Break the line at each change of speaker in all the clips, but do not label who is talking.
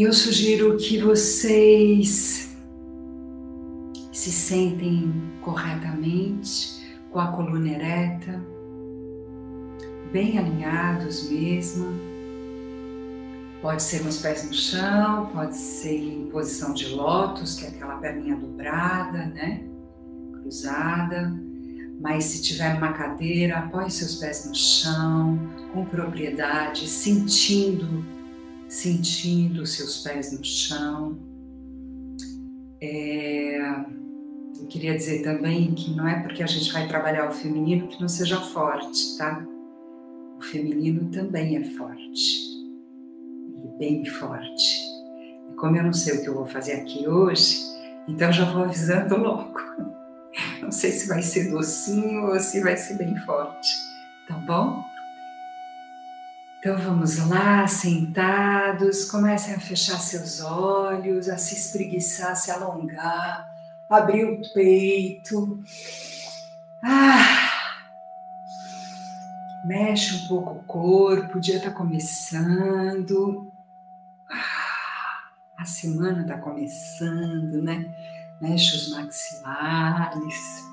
eu sugiro que vocês se sentem corretamente, com a coluna ereta, bem alinhados mesmo. Pode ser com os pés no chão, pode ser em posição de lótus, que é aquela perninha dobrada, né? Cruzada. Mas se tiver numa cadeira, apoie seus pés no chão, com propriedade, sentindo sentindo seus pés no chão. É, eu queria dizer também que não é porque a gente vai trabalhar o feminino que não seja forte, tá? O feminino também é forte, e bem forte. E como eu não sei o que eu vou fazer aqui hoje, então já vou avisando logo. Não sei se vai ser docinho ou se vai ser bem forte, tá bom? Então vamos lá, sentados, comecem a fechar seus olhos, a se espreguiçar, se alongar, abrir o peito. Ah, mexe um pouco o corpo, o dia está começando. Ah, a semana está começando, né? Mexe os maxilares.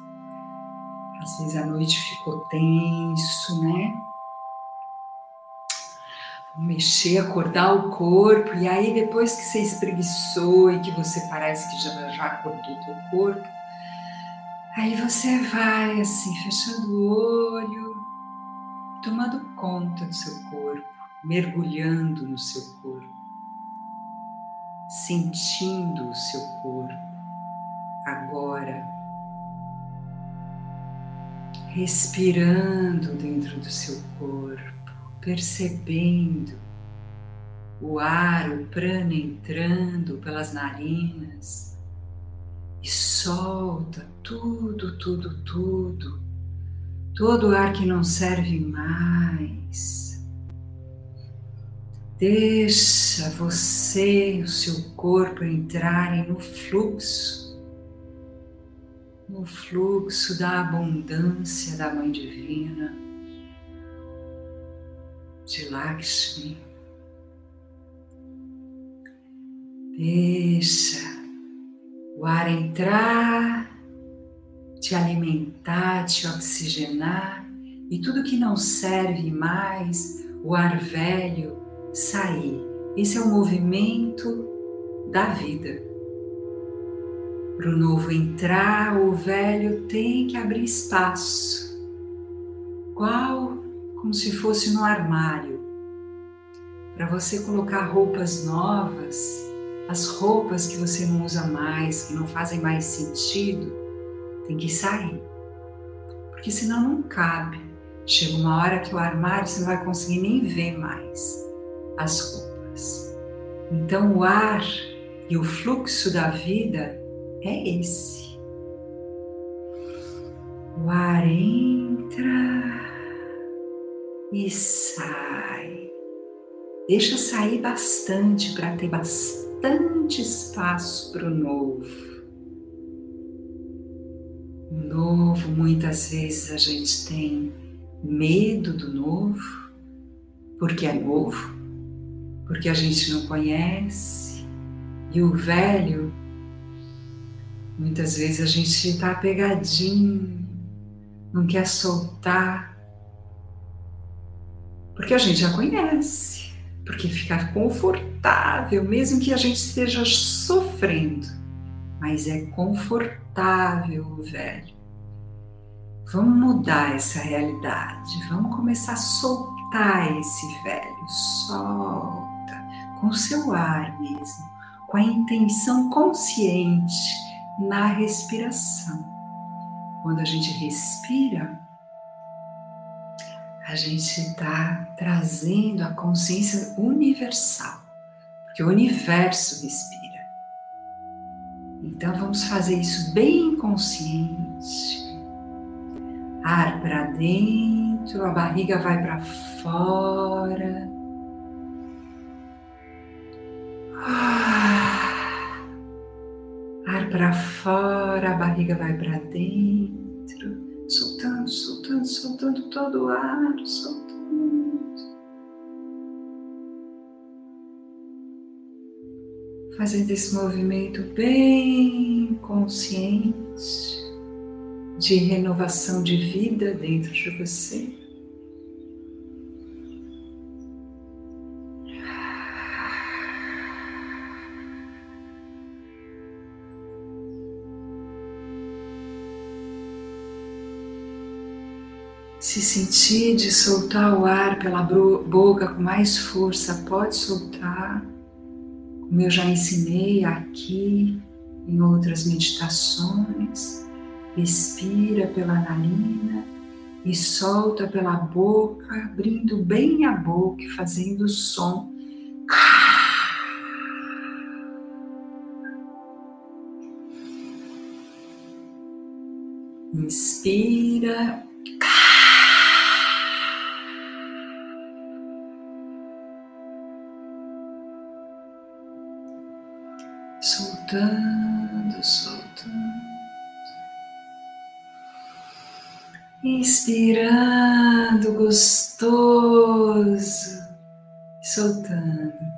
Às vezes a noite ficou tenso, né? Mexer, acordar o corpo, e aí depois que você espreguiçou e que você parece que já, já acordou o teu corpo, aí você vai assim, fechando o olho, tomando conta do seu corpo, mergulhando no seu corpo, sentindo o seu corpo agora, respirando dentro do seu corpo percebendo o ar, o prana entrando pelas narinas e solta tudo, tudo, tudo, todo o ar que não serve mais. Deixa você o seu corpo entrarem no fluxo, no fluxo da abundância da Mãe Divina de Lakshmi. Deixa o ar entrar, te alimentar, te oxigenar e tudo que não serve mais, o ar velho, sair. Esse é o movimento da vida. Para o novo entrar, o velho tem que abrir espaço. Qual como se fosse no armário, para você colocar roupas novas, as roupas que você não usa mais, que não fazem mais sentido, tem que sair. Porque senão não cabe. Chega uma hora que o armário você não vai conseguir nem ver mais as roupas. Então o ar e o fluxo da vida é esse. O ar entra e sai. Deixa sair bastante para ter bastante espaço para o novo. O novo, muitas vezes a gente tem medo do novo, porque é novo, porque a gente não conhece, e o velho, muitas vezes a gente está pegadinho, não quer soltar, porque a gente já conhece, porque fica confortável, mesmo que a gente esteja sofrendo, mas é confortável o velho. Vamos mudar essa realidade, vamos começar a soltar esse velho, solta, com o seu ar mesmo, com a intenção consciente na respiração. Quando a gente respira, a gente está trazendo a consciência universal, porque o universo respira. Então vamos fazer isso bem consciente. Ar para dentro, a barriga vai para fora. Ah. Ar para fora, a barriga vai para dentro, soltando, soltando, soltando todo o ar, soltando. fazendo esse movimento bem consciente de renovação de vida dentro de você. Se sentir de soltar o ar pela boca com mais força, pode soltar como eu já ensinei aqui em outras meditações, respira pela narina e solta pela boca, abrindo bem a boca e fazendo o som. Inspira soltando, soltando. Inspirando gostoso, soltando.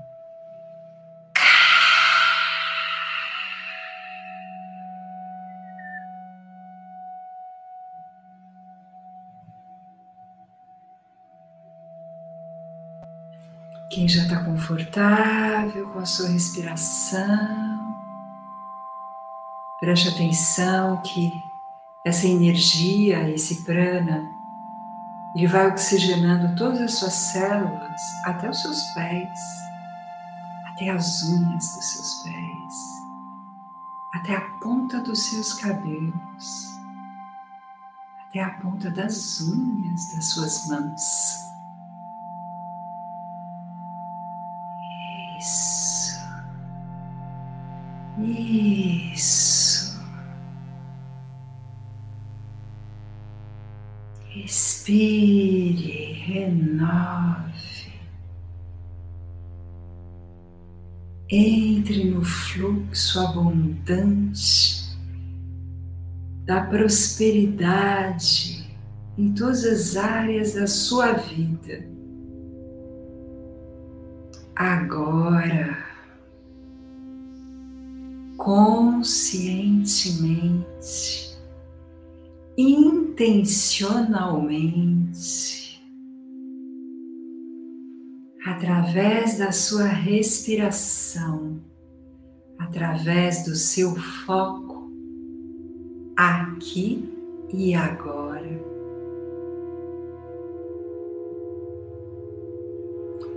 Quem já está confortável com a sua respiração, Preste atenção que essa energia, esse prana, ele vai oxigenando todas as suas células até os seus pés, até as unhas dos seus pés, até a ponta dos seus cabelos, até a ponta das unhas das suas mãos. Isso. Isso. Respire, renove. Entre no fluxo abundante da prosperidade em todas as áreas da sua vida. Agora, conscientemente, intencionalmente, através da sua respiração, através do seu foco aqui e agora.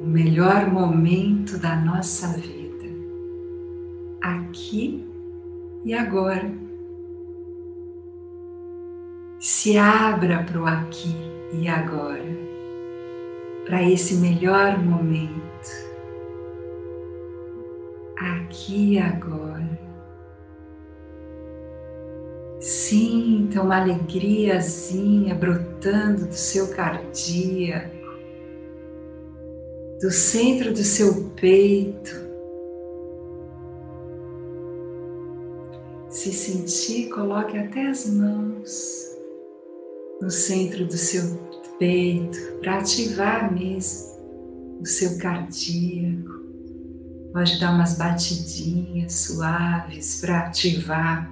O melhor momento da nossa vida, aqui e agora se abra para o aqui e agora, para esse melhor momento, aqui e agora. Sinta uma alegriazinha brotando do seu cardíaco, do centro do seu peito. Se sentir, coloque até as mãos no centro do seu peito para ativar mesmo o seu cardíaco. Pode dar umas batidinhas suaves para ativar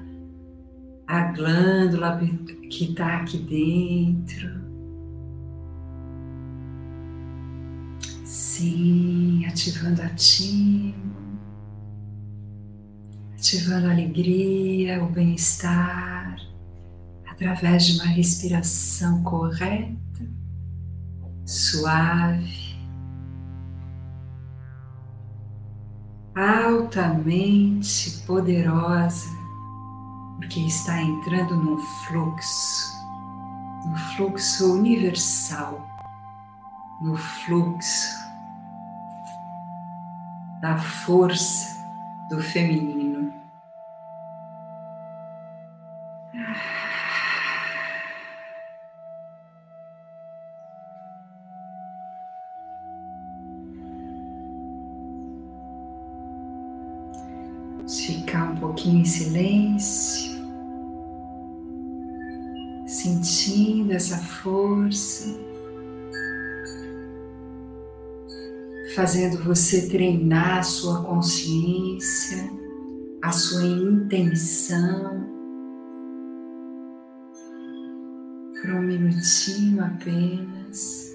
a glândula que está aqui dentro. Sim, ativando a timo, ativando a alegria, o bem-estar através de uma respiração correta, suave, altamente poderosa, porque está entrando num fluxo, no fluxo universal, no fluxo da força do feminino. Ficar um pouquinho em silêncio, sentindo essa força. fazendo você treinar a sua consciência, a sua intenção. Por um minutinho apenas.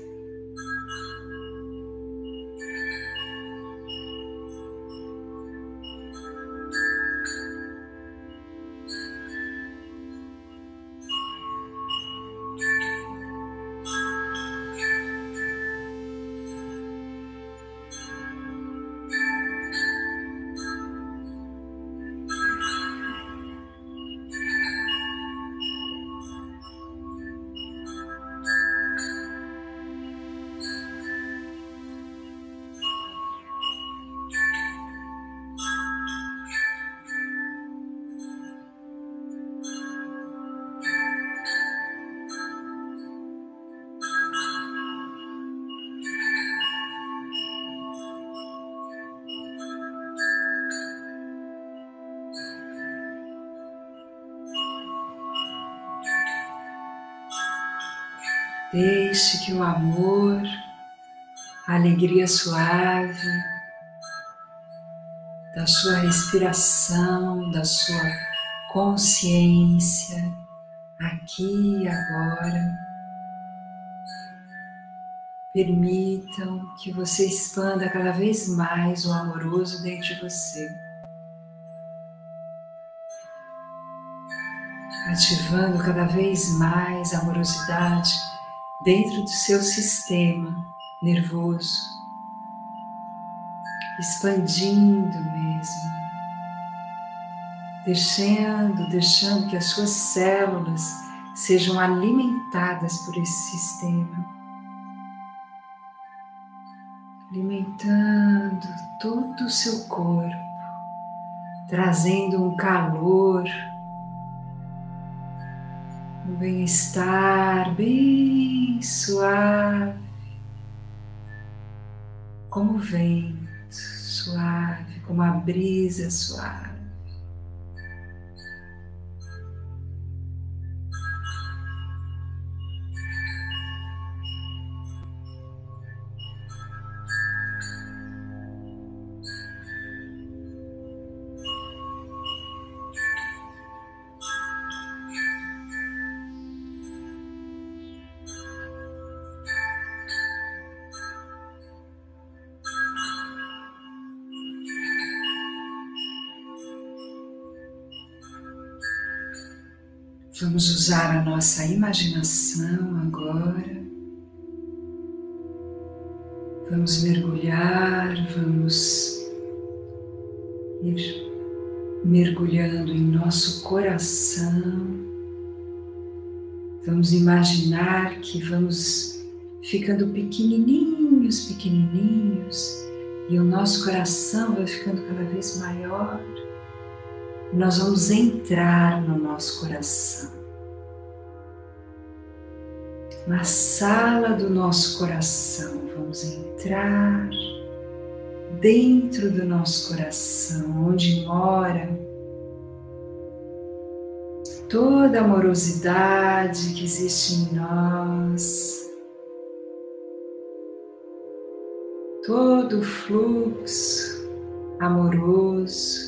Deixe que o amor, a alegria suave da sua respiração, da sua consciência, aqui e agora, permitam que você expanda cada vez mais o amoroso dentro de você. Ativando cada vez mais a amorosidade dentro do seu sistema nervoso, expandindo mesmo, deixando, deixando que as suas células sejam alimentadas por esse sistema, alimentando todo o seu corpo, trazendo um calor um bem-estar bem suave, como o vento suave, como a brisa suave. Vamos usar a nossa imaginação agora. Vamos mergulhar, vamos ir mergulhando em nosso coração. Vamos imaginar que vamos ficando pequenininhos, pequenininhos, e o nosso coração vai ficando cada vez maior nós vamos entrar no nosso coração, na sala do nosso coração, vamos entrar dentro do nosso coração, onde mora toda a amorosidade que existe em nós, todo o fluxo amoroso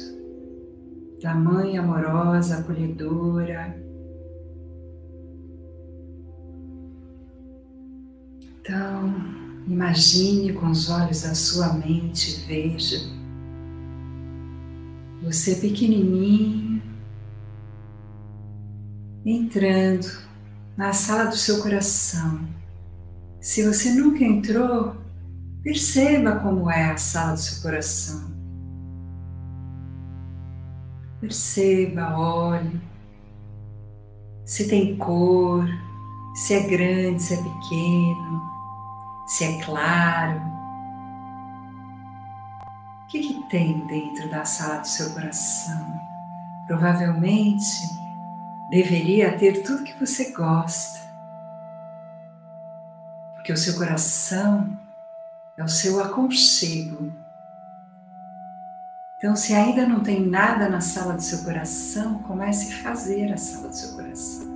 da mãe amorosa, acolhedora. Então, imagine com os olhos da sua mente, veja você pequenininho entrando na sala do seu coração. Se você nunca entrou, perceba como é a sala do seu coração. Perceba, olhe se tem cor, se é grande, se é pequeno, se é claro. O que, que tem dentro da sala do seu coração? Provavelmente deveria ter tudo que você gosta, porque o seu coração é o seu aconchego. Então, se ainda não tem nada na sala do seu coração, comece a fazer a sala do seu coração.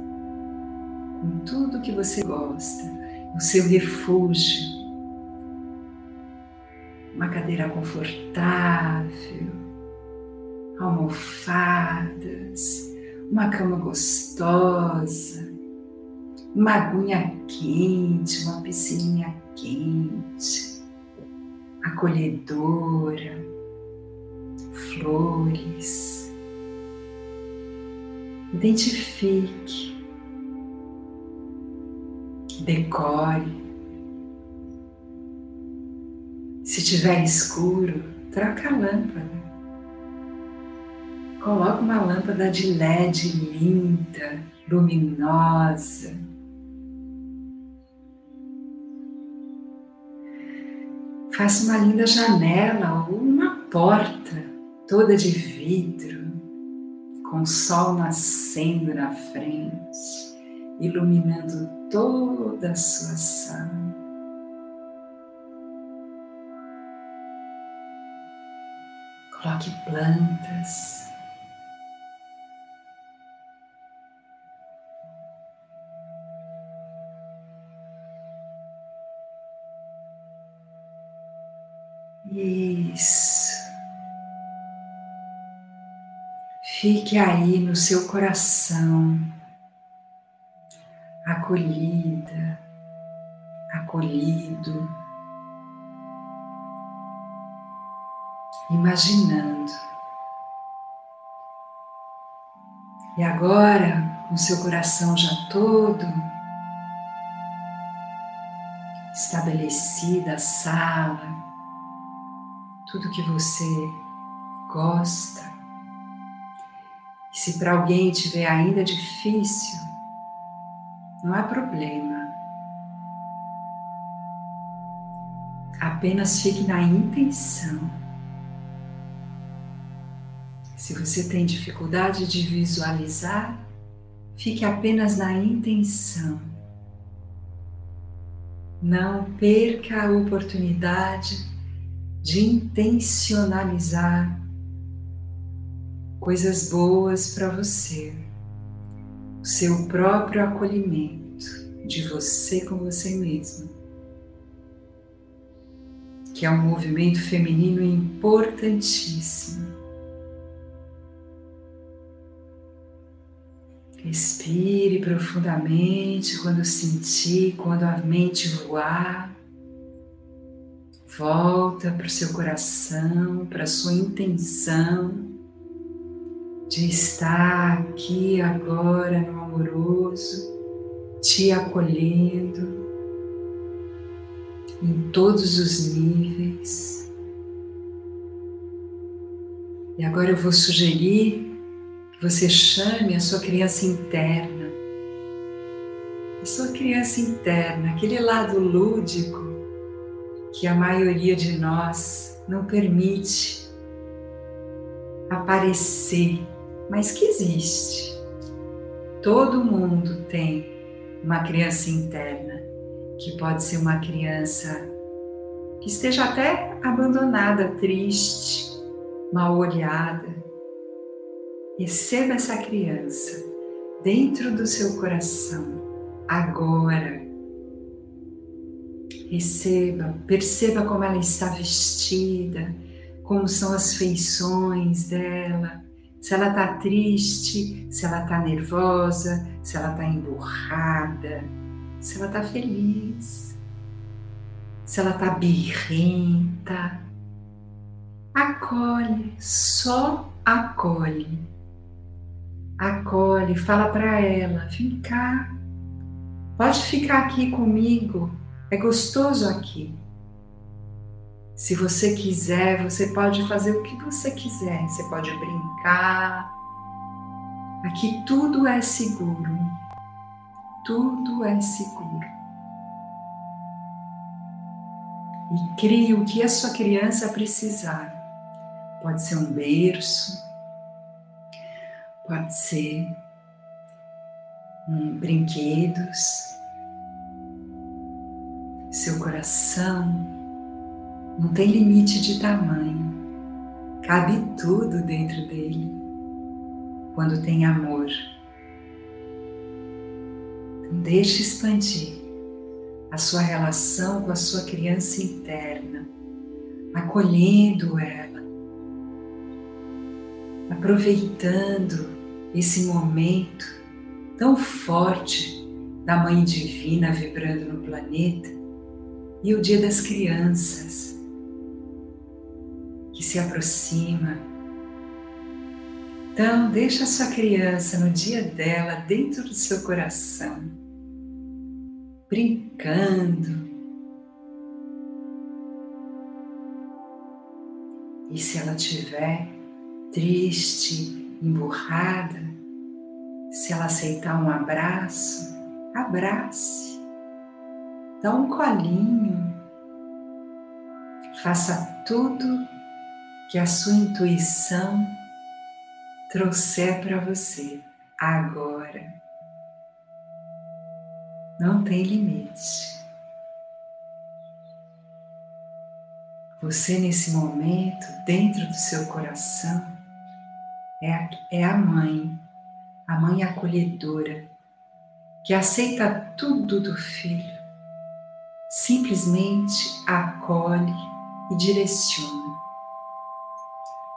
Com tudo que você gosta, o seu refúgio, uma cadeira confortável, almofadas, uma cama gostosa, uma aguinha quente, uma piscininha quente, acolhedora, flores. Identifique, decore. Se tiver escuro, troca a lâmpada. Coloque uma lâmpada de LED linda, luminosa. Faça uma linda janela ou uma porta toda de vidro, com o sol nascendo na frente, iluminando toda a sua sala. Coloque plantas. Isso. Fique aí no seu coração, acolhida, acolhido, imaginando. E agora, com seu coração já todo estabelecida a sala, tudo que você gosta. E se para alguém tiver ainda difícil, não há problema. Apenas fique na intenção. Se você tem dificuldade de visualizar, fique apenas na intenção. Não perca a oportunidade de intencionalizar coisas boas para você, o seu próprio acolhimento de você com você mesmo, que é um movimento feminino importantíssimo. Respire profundamente quando sentir, quando a mente voar. Volta para o seu coração, para a sua intenção de estar aqui agora no amoroso, te acolhendo em todos os níveis. E agora eu vou sugerir que você chame a sua criança interna, a sua criança interna, aquele lado lúdico que a maioria de nós não permite aparecer, mas que existe. Todo mundo tem uma criança interna, que pode ser uma criança que esteja até abandonada, triste, mal olhada. Receba essa criança dentro do seu coração, agora Receba, perceba como ela está vestida, como são as feições dela, se ela está triste, se ela está nervosa, se ela está emburrada, se ela está feliz, se ela está birrenta. Acolhe, só acolhe. Acolhe, fala para ela: vem cá, pode ficar aqui comigo é gostoso aqui. Se você quiser, você pode fazer o que você quiser. Você pode brincar. Aqui tudo é seguro. Tudo é seguro. E crie o que a sua criança precisar. Pode ser um berço, pode ser um brinquedos, seu coração não tem limite de tamanho, cabe tudo dentro dele. Quando tem amor. Então, deixe expandir a sua relação com a sua criança interna, acolhendo ela, aproveitando esse momento tão forte da Mãe Divina vibrando no planeta e o Dia das Crianças, que se aproxima. Então, deixa a sua criança no dia dela dentro do seu coração, brincando. E se ela tiver triste, emburrada, se ela aceitar um abraço, abrace dá um colinho, faça tudo que a sua intuição trouxer para você agora. Não tem limite. Você, nesse momento, dentro do seu coração, é a, é a mãe, a mãe acolhedora, que aceita tudo do filho simplesmente acolhe e direciona.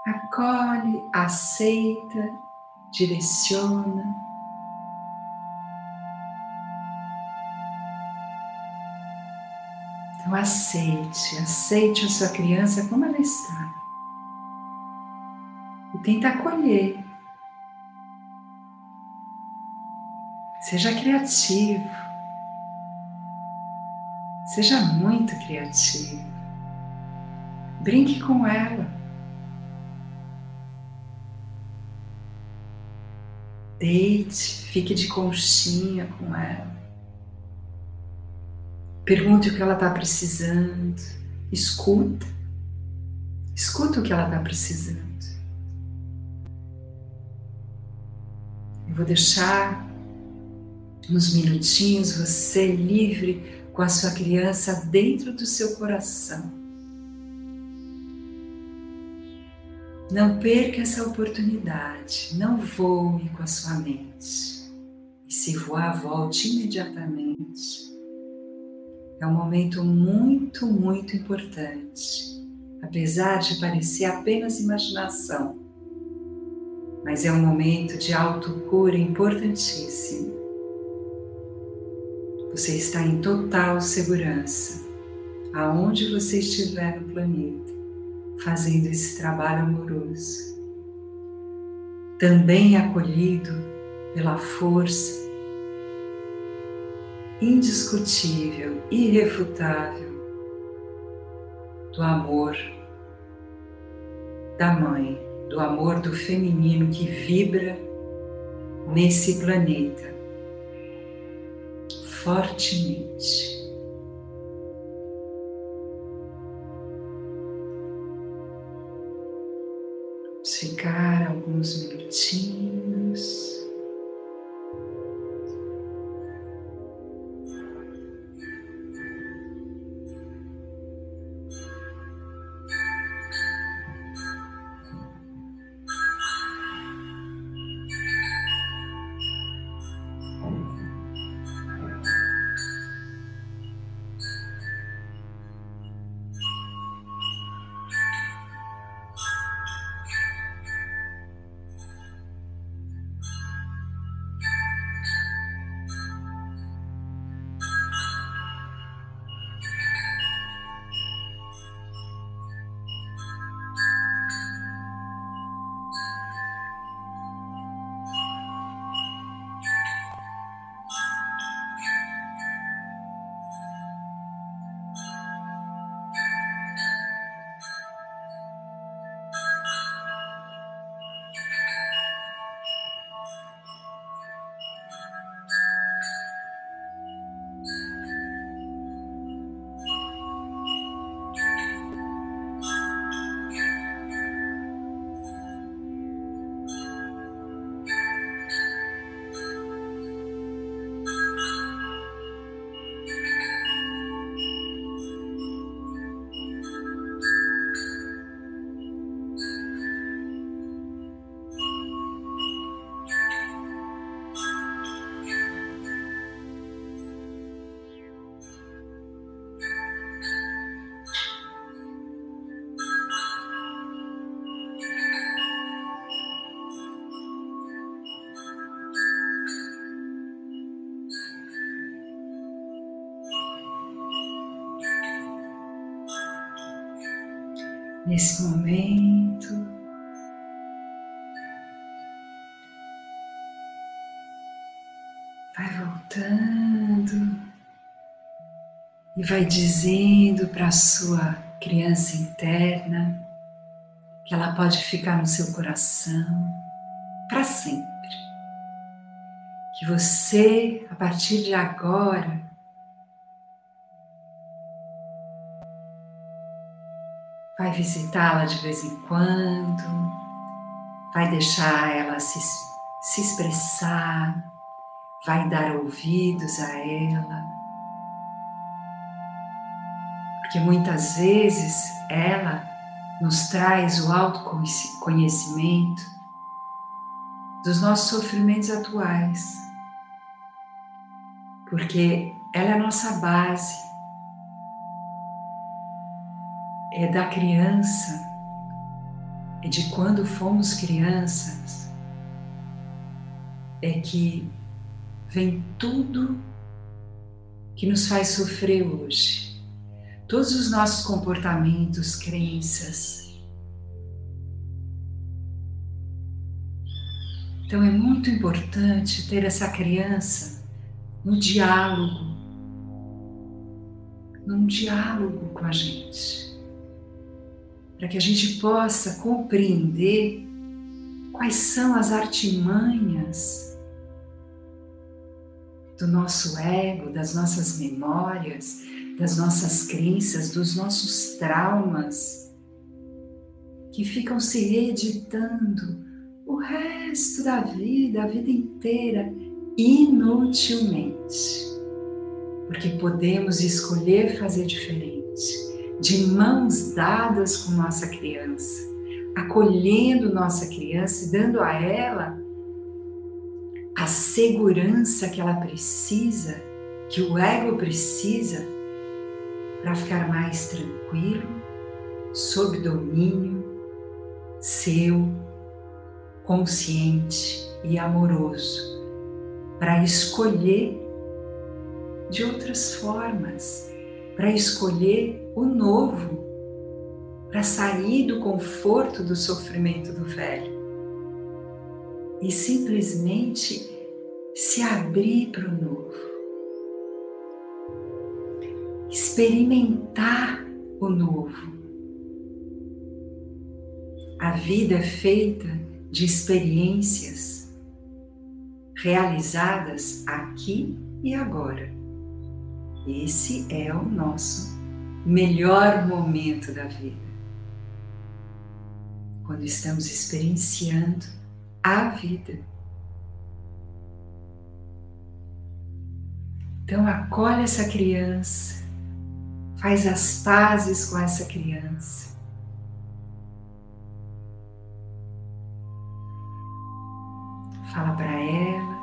Acolhe, aceita, direciona. Então aceite, aceite a sua criança como ela está. E tenta acolher. Seja criativo. Seja muito criativo. Brinque com ela. Deite, fique de conchinha com ela. Pergunte o que ela está precisando. Escuta. Escuta o que ela está precisando. Eu vou deixar uns minutinhos você livre com a sua criança dentro do seu coração. Não perca essa oportunidade, não voe com a sua mente. E se voar, volte imediatamente. É um momento muito, muito importante, apesar de parecer apenas imaginação. Mas é um momento de autocura importantíssimo. Você está em total segurança, aonde você estiver no planeta, fazendo esse trabalho amoroso. Também acolhido pela força indiscutível, irrefutável do amor da mãe, do amor do feminino que vibra nesse planeta fortemente. Ficar alguns minutinhos. Nesse momento. Vai voltando e vai dizendo para a sua criança interna que ela pode ficar no seu coração para sempre. Que você, a partir de agora, vai visitá-la de vez em quando, vai deixar ela se, se expressar, vai dar ouvidos a ela. Porque muitas vezes ela nos traz o autoconhecimento dos nossos sofrimentos atuais. Porque ela é a nossa base é da criança, é de quando fomos crianças, é que vem tudo que nos faz sofrer hoje. Todos os nossos comportamentos, crenças. Então é muito importante ter essa criança no diálogo, num diálogo com a gente para que a gente possa compreender quais são as artimanhas do nosso ego, das nossas memórias, das nossas crenças, dos nossos traumas, que ficam se reeditando o resto da vida, a vida inteira, inutilmente. Porque podemos escolher fazer diferente de mãos dadas com nossa criança, acolhendo nossa criança e dando a ela a segurança que ela precisa, que o ego precisa para ficar mais tranquilo, sob domínio seu, consciente e amoroso, para escolher de outras formas para escolher o novo, para sair do conforto do sofrimento do velho e simplesmente se abrir para o novo, experimentar o novo. A vida é feita de experiências realizadas aqui e agora. Esse é o nosso melhor momento da vida. Quando estamos experienciando a vida. Então, acolhe essa criança, faz as pazes com essa criança. Fala para ela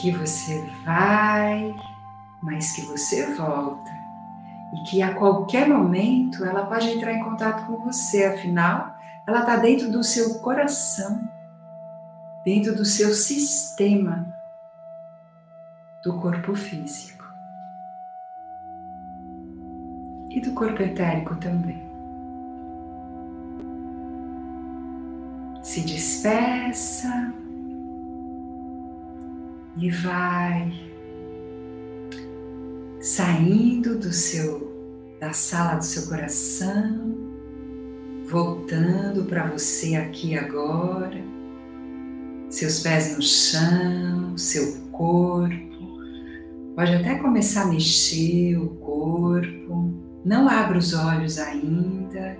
que você vai, mas que você volta. E que a qualquer momento ela pode entrar em contato com você, afinal, ela está dentro do seu coração, dentro do seu sistema do corpo físico e do corpo etérico também. Se despeça e vai saindo do seu da sala do seu coração, voltando para você aqui agora, seus pés no chão, seu corpo. Pode até começar a mexer o corpo. Não abra os olhos ainda.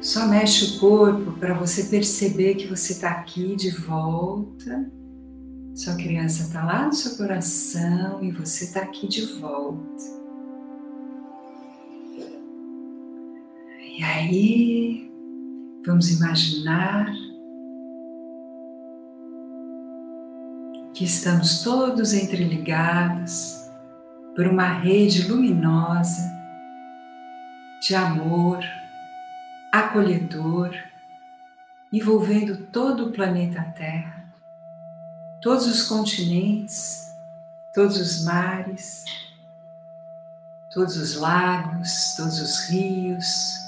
Só mexe o corpo para você perceber que você está aqui de volta sua criança está lá no seu coração e você está aqui de volta. E aí, vamos imaginar que estamos todos entreligados por uma rede luminosa de amor, acolhedor, envolvendo todo o planeta Terra todos os continentes, todos os mares, todos os lagos, todos os rios,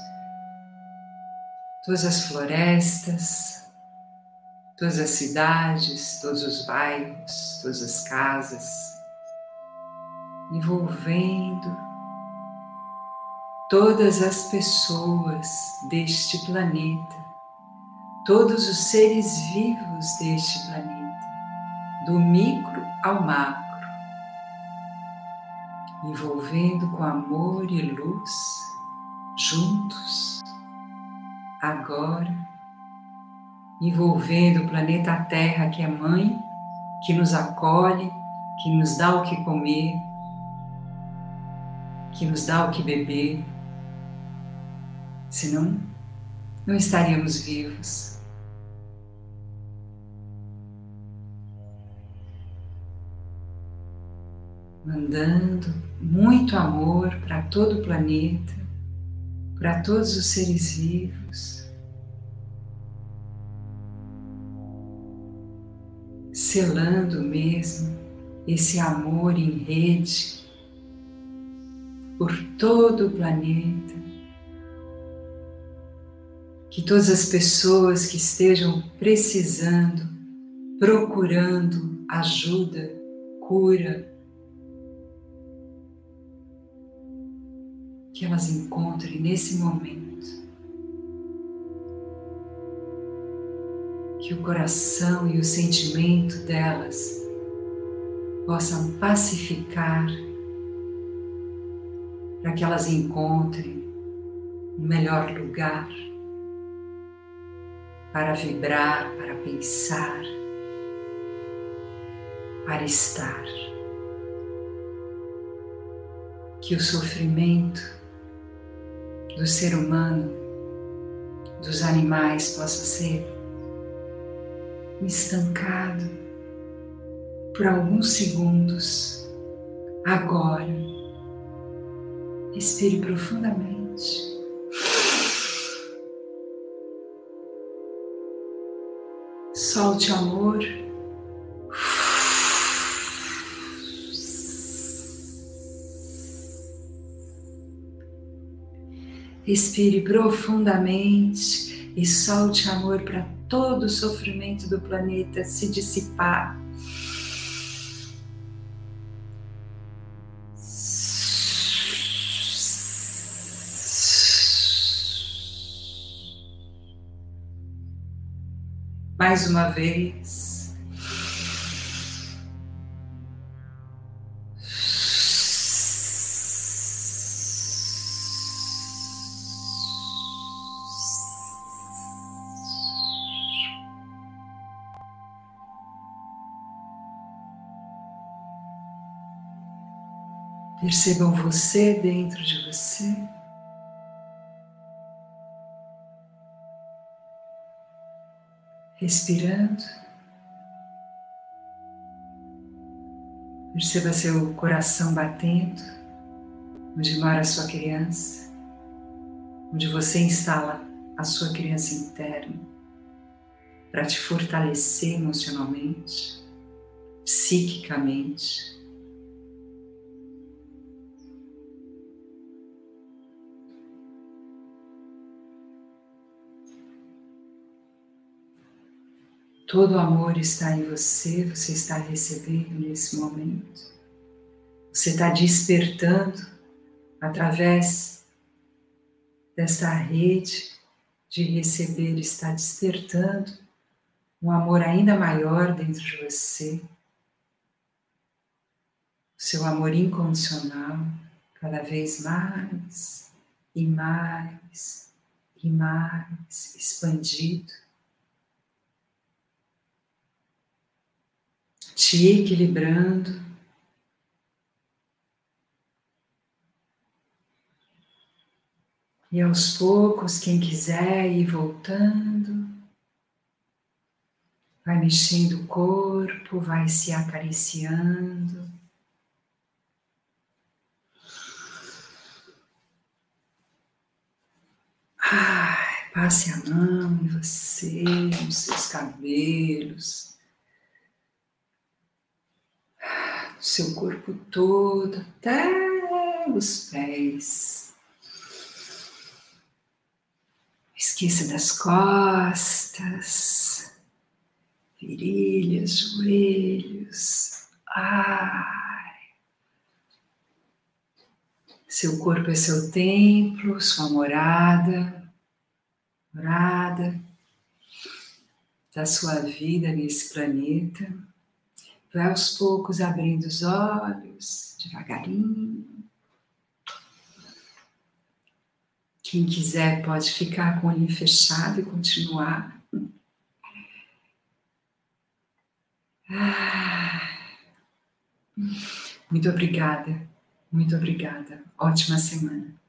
todas as florestas, todas as cidades, todos os bairros, todas as casas, envolvendo todas as pessoas deste planeta, todos os seres vivos deste planeta, do micro ao macro envolvendo com amor e luz, juntos, agora, envolvendo o planeta Terra, que é mãe, que nos acolhe, que nos dá o que comer, que nos dá o que beber, senão não estaríamos vivos. Mandando muito amor para todo o planeta, para todos os seres vivos. Selando mesmo esse amor em rede por todo o planeta. Que todas as pessoas que estejam precisando, procurando ajuda, cura, que elas encontrem nesse momento. Que o coração e o sentimento delas possam pacificar para que elas encontrem o um melhor lugar para vibrar, para pensar, para estar. Que o sofrimento do ser humano, dos animais, possa ser estancado por alguns segundos. Agora, respire profundamente. Solte amor Respire profundamente e solte amor para todo o sofrimento do planeta se dissipar. Mais uma vez. Percebam você dentro de você. Respirando. Perceba seu coração batendo, onde mora a sua criança, onde você instala a sua criança interna para te fortalecer emocionalmente, psiquicamente Todo o amor está em você, você está recebendo nesse momento. Você está despertando através dessa rede de receber, está despertando um amor ainda maior dentro de você. Seu amor incondicional, cada vez mais e mais e mais expandido. Te equilibrando. E aos poucos, quem quiser ir voltando, vai mexendo o corpo, vai se acariciando. Ai, passe a mão em você, nos seus cabelos. Seu corpo todo, até pelos pés. Esqueça das costas, virilhas, joelhos. Ai. Seu corpo é seu templo, sua morada, morada da sua vida nesse planeta. Vai aos poucos abrindo os olhos, devagarinho. Quem quiser pode ficar com o olho fechado e continuar. Ah, muito obrigada, muito obrigada. Ótima semana.